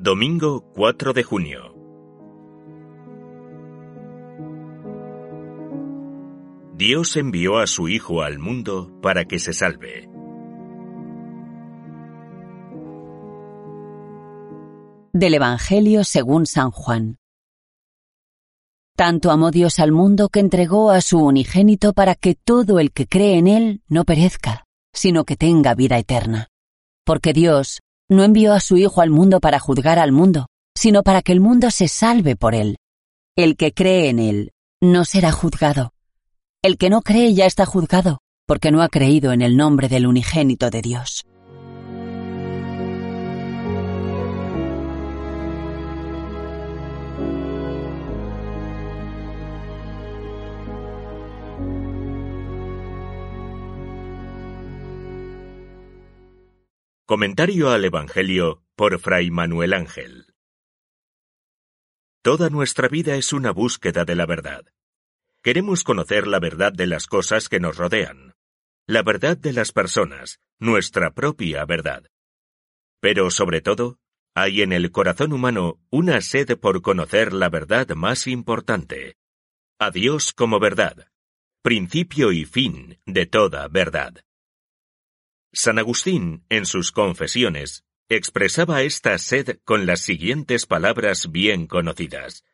Domingo 4 de junio. Dios envió a su Hijo al mundo para que se salve. Del Evangelio según San Juan. Tanto amó Dios al mundo que entregó a su unigénito para que todo el que cree en él no perezca, sino que tenga vida eterna. Porque Dios no envió a su Hijo al mundo para juzgar al mundo, sino para que el mundo se salve por él. El que cree en él no será juzgado. El que no cree ya está juzgado, porque no ha creído en el nombre del unigénito de Dios. Comentario al Evangelio por Fray Manuel Ángel. Toda nuestra vida es una búsqueda de la verdad. Queremos conocer la verdad de las cosas que nos rodean, la verdad de las personas, nuestra propia verdad. Pero sobre todo, hay en el corazón humano una sed por conocer la verdad más importante, a Dios como verdad, principio y fin de toda verdad. San Agustín, en sus confesiones, expresaba esta sed con las siguientes palabras bien conocidas.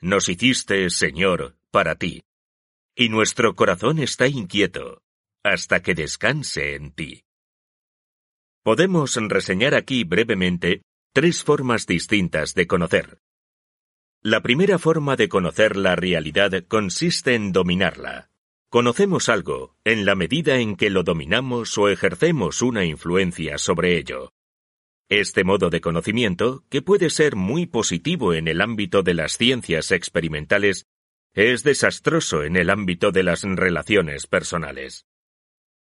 Nos hiciste, Señor, para ti, y nuestro corazón está inquieto, hasta que descanse en ti. Podemos reseñar aquí brevemente tres formas distintas de conocer. La primera forma de conocer la realidad consiste en dominarla. Conocemos algo en la medida en que lo dominamos o ejercemos una influencia sobre ello. Este modo de conocimiento, que puede ser muy positivo en el ámbito de las ciencias experimentales, es desastroso en el ámbito de las relaciones personales.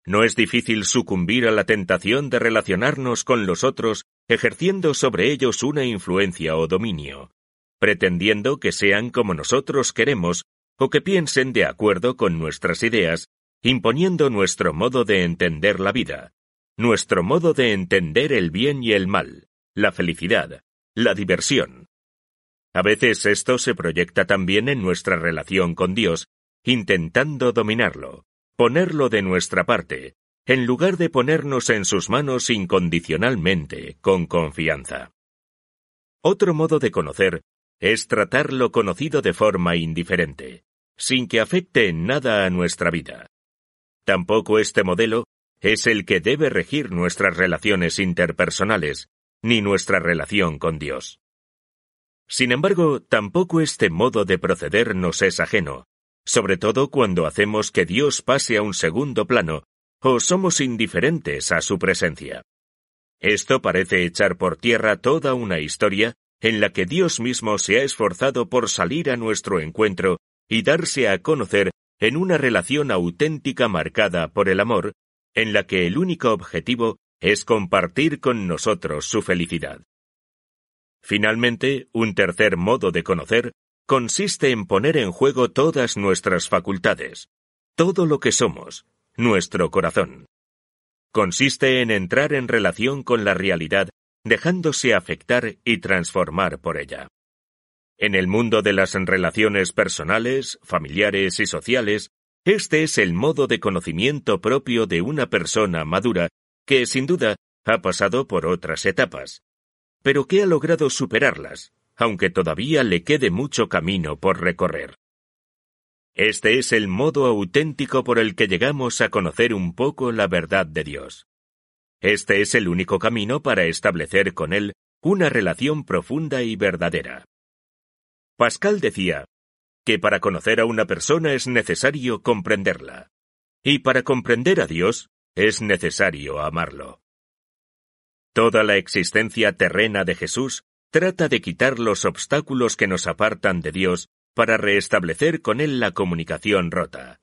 No es difícil sucumbir a la tentación de relacionarnos con los otros ejerciendo sobre ellos una influencia o dominio, pretendiendo que sean como nosotros queremos o que piensen de acuerdo con nuestras ideas, imponiendo nuestro modo de entender la vida, nuestro modo de entender el bien y el mal, la felicidad, la diversión. A veces esto se proyecta también en nuestra relación con Dios, intentando dominarlo, ponerlo de nuestra parte, en lugar de ponernos en sus manos incondicionalmente, con confianza. Otro modo de conocer es tratar lo conocido de forma indiferente, sin que afecte en nada a nuestra vida. Tampoco este modelo es el que debe regir nuestras relaciones interpersonales, ni nuestra relación con Dios. Sin embargo, tampoco este modo de proceder nos es ajeno, sobre todo cuando hacemos que Dios pase a un segundo plano o somos indiferentes a su presencia. Esto parece echar por tierra toda una historia en la que Dios mismo se ha esforzado por salir a nuestro encuentro y darse a conocer en una relación auténtica marcada por el amor, en la que el único objetivo es compartir con nosotros su felicidad. Finalmente, un tercer modo de conocer consiste en poner en juego todas nuestras facultades, todo lo que somos, nuestro corazón. Consiste en entrar en relación con la realidad dejándose afectar y transformar por ella. En el mundo de las relaciones personales, familiares y sociales, este es el modo de conocimiento propio de una persona madura que, sin duda, ha pasado por otras etapas, pero que ha logrado superarlas, aunque todavía le quede mucho camino por recorrer. Este es el modo auténtico por el que llegamos a conocer un poco la verdad de Dios. Este es el único camino para establecer con Él una relación profunda y verdadera. Pascal decía que para conocer a una persona es necesario comprenderla, y para comprender a Dios es necesario amarlo. Toda la existencia terrena de Jesús trata de quitar los obstáculos que nos apartan de Dios para restablecer con Él la comunicación rota.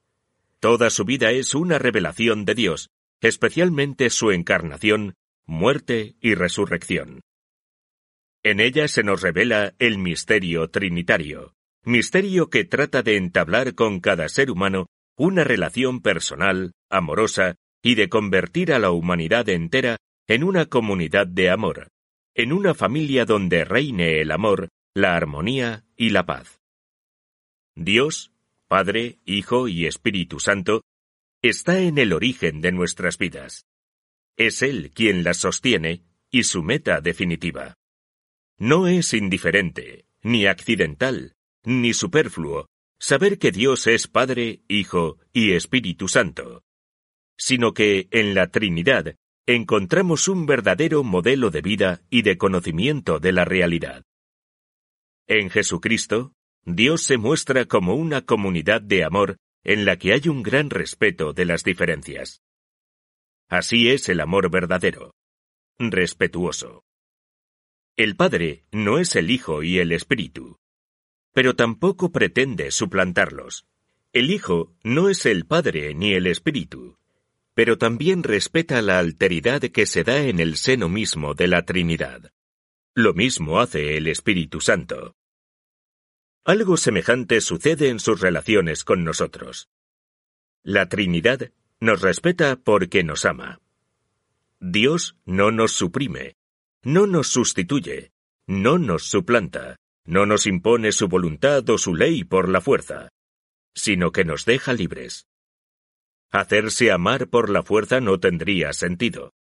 Toda su vida es una revelación de Dios, especialmente su encarnación, muerte y resurrección. En ella se nos revela el misterio trinitario, misterio que trata de entablar con cada ser humano una relación personal, amorosa, y de convertir a la humanidad entera en una comunidad de amor, en una familia donde reine el amor, la armonía y la paz. Dios, Padre, Hijo y Espíritu Santo, está en el origen de nuestras vidas. Es Él quien las sostiene y su meta definitiva. No es indiferente, ni accidental, ni superfluo saber que Dios es Padre, Hijo y Espíritu Santo, sino que en la Trinidad encontramos un verdadero modelo de vida y de conocimiento de la realidad. En Jesucristo, Dios se muestra como una comunidad de amor en la que hay un gran respeto de las diferencias. Así es el amor verdadero, respetuoso. El Padre no es el Hijo y el Espíritu, pero tampoco pretende suplantarlos. El Hijo no es el Padre ni el Espíritu, pero también respeta la alteridad que se da en el seno mismo de la Trinidad. Lo mismo hace el Espíritu Santo. Algo semejante sucede en sus relaciones con nosotros. La Trinidad nos respeta porque nos ama. Dios no nos suprime, no nos sustituye, no nos suplanta, no nos impone su voluntad o su ley por la fuerza, sino que nos deja libres. Hacerse amar por la fuerza no tendría sentido.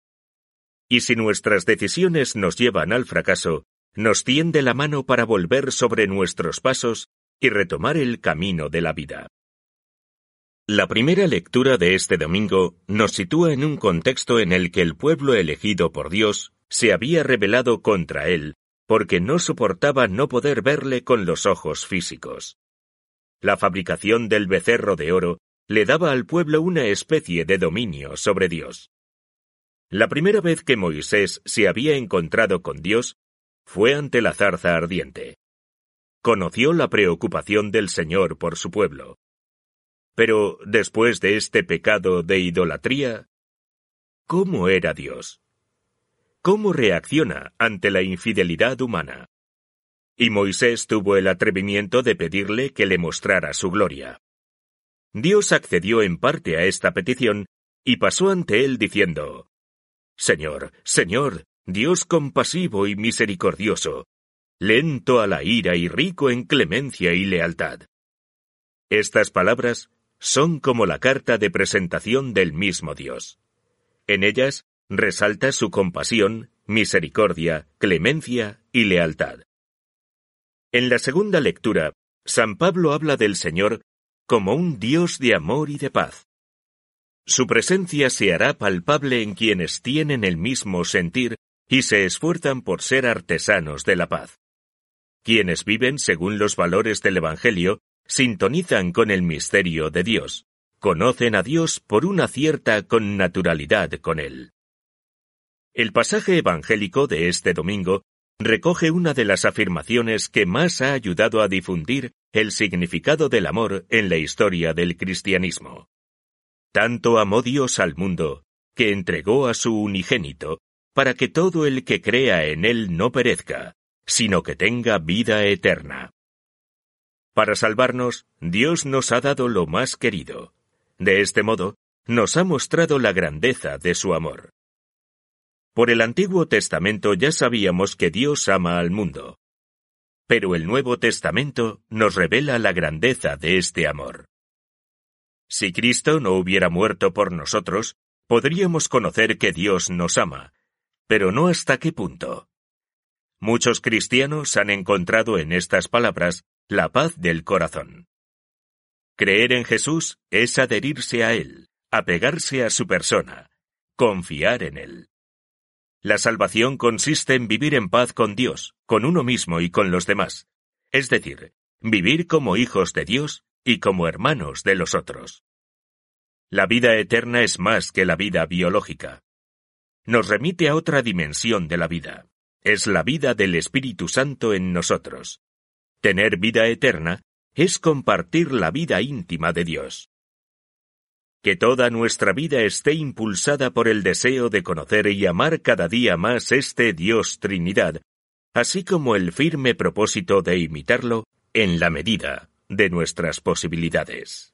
Y si nuestras decisiones nos llevan al fracaso, nos tiende la mano para volver sobre nuestros pasos y retomar el camino de la vida. La primera lectura de este domingo nos sitúa en un contexto en el que el pueblo elegido por Dios se había rebelado contra él porque no soportaba no poder verle con los ojos físicos. La fabricación del becerro de oro le daba al pueblo una especie de dominio sobre Dios. La primera vez que Moisés se había encontrado con Dios fue ante la zarza ardiente. Conoció la preocupación del Señor por su pueblo. Pero después de este pecado de idolatría, ¿cómo era Dios? ¿Cómo reacciona ante la infidelidad humana? Y Moisés tuvo el atrevimiento de pedirle que le mostrara su gloria. Dios accedió en parte a esta petición y pasó ante él diciendo, Señor, Señor, Dios compasivo y misericordioso, lento a la ira y rico en clemencia y lealtad. Estas palabras son como la carta de presentación del mismo Dios. En ellas resalta su compasión, misericordia, clemencia y lealtad. En la segunda lectura, San Pablo habla del Señor como un Dios de amor y de paz. Su presencia se hará palpable en quienes tienen el mismo sentir y se esfuerzan por ser artesanos de la paz. Quienes viven según los valores del Evangelio sintonizan con el misterio de Dios, conocen a Dios por una cierta connaturalidad con Él. El pasaje evangélico de este domingo recoge una de las afirmaciones que más ha ayudado a difundir el significado del amor en la historia del cristianismo. Tanto amó Dios al mundo, que entregó a su unigénito, para que todo el que crea en él no perezca, sino que tenga vida eterna. Para salvarnos, Dios nos ha dado lo más querido. De este modo, nos ha mostrado la grandeza de su amor. Por el Antiguo Testamento ya sabíamos que Dios ama al mundo. Pero el Nuevo Testamento nos revela la grandeza de este amor. Si Cristo no hubiera muerto por nosotros, podríamos conocer que Dios nos ama, pero no hasta qué punto. Muchos cristianos han encontrado en estas palabras la paz del corazón. Creer en Jesús es adherirse a Él, apegarse a su persona, confiar en Él. La salvación consiste en vivir en paz con Dios, con uno mismo y con los demás, es decir, vivir como hijos de Dios y como hermanos de los otros. La vida eterna es más que la vida biológica. nos remite a otra dimensión de la vida. Es la vida del Espíritu Santo en nosotros. Tener vida eterna es compartir la vida íntima de Dios. Que toda nuestra vida esté impulsada por el deseo de conocer y amar cada día más este Dios Trinidad, así como el firme propósito de imitarlo en la medida de nuestras posibilidades.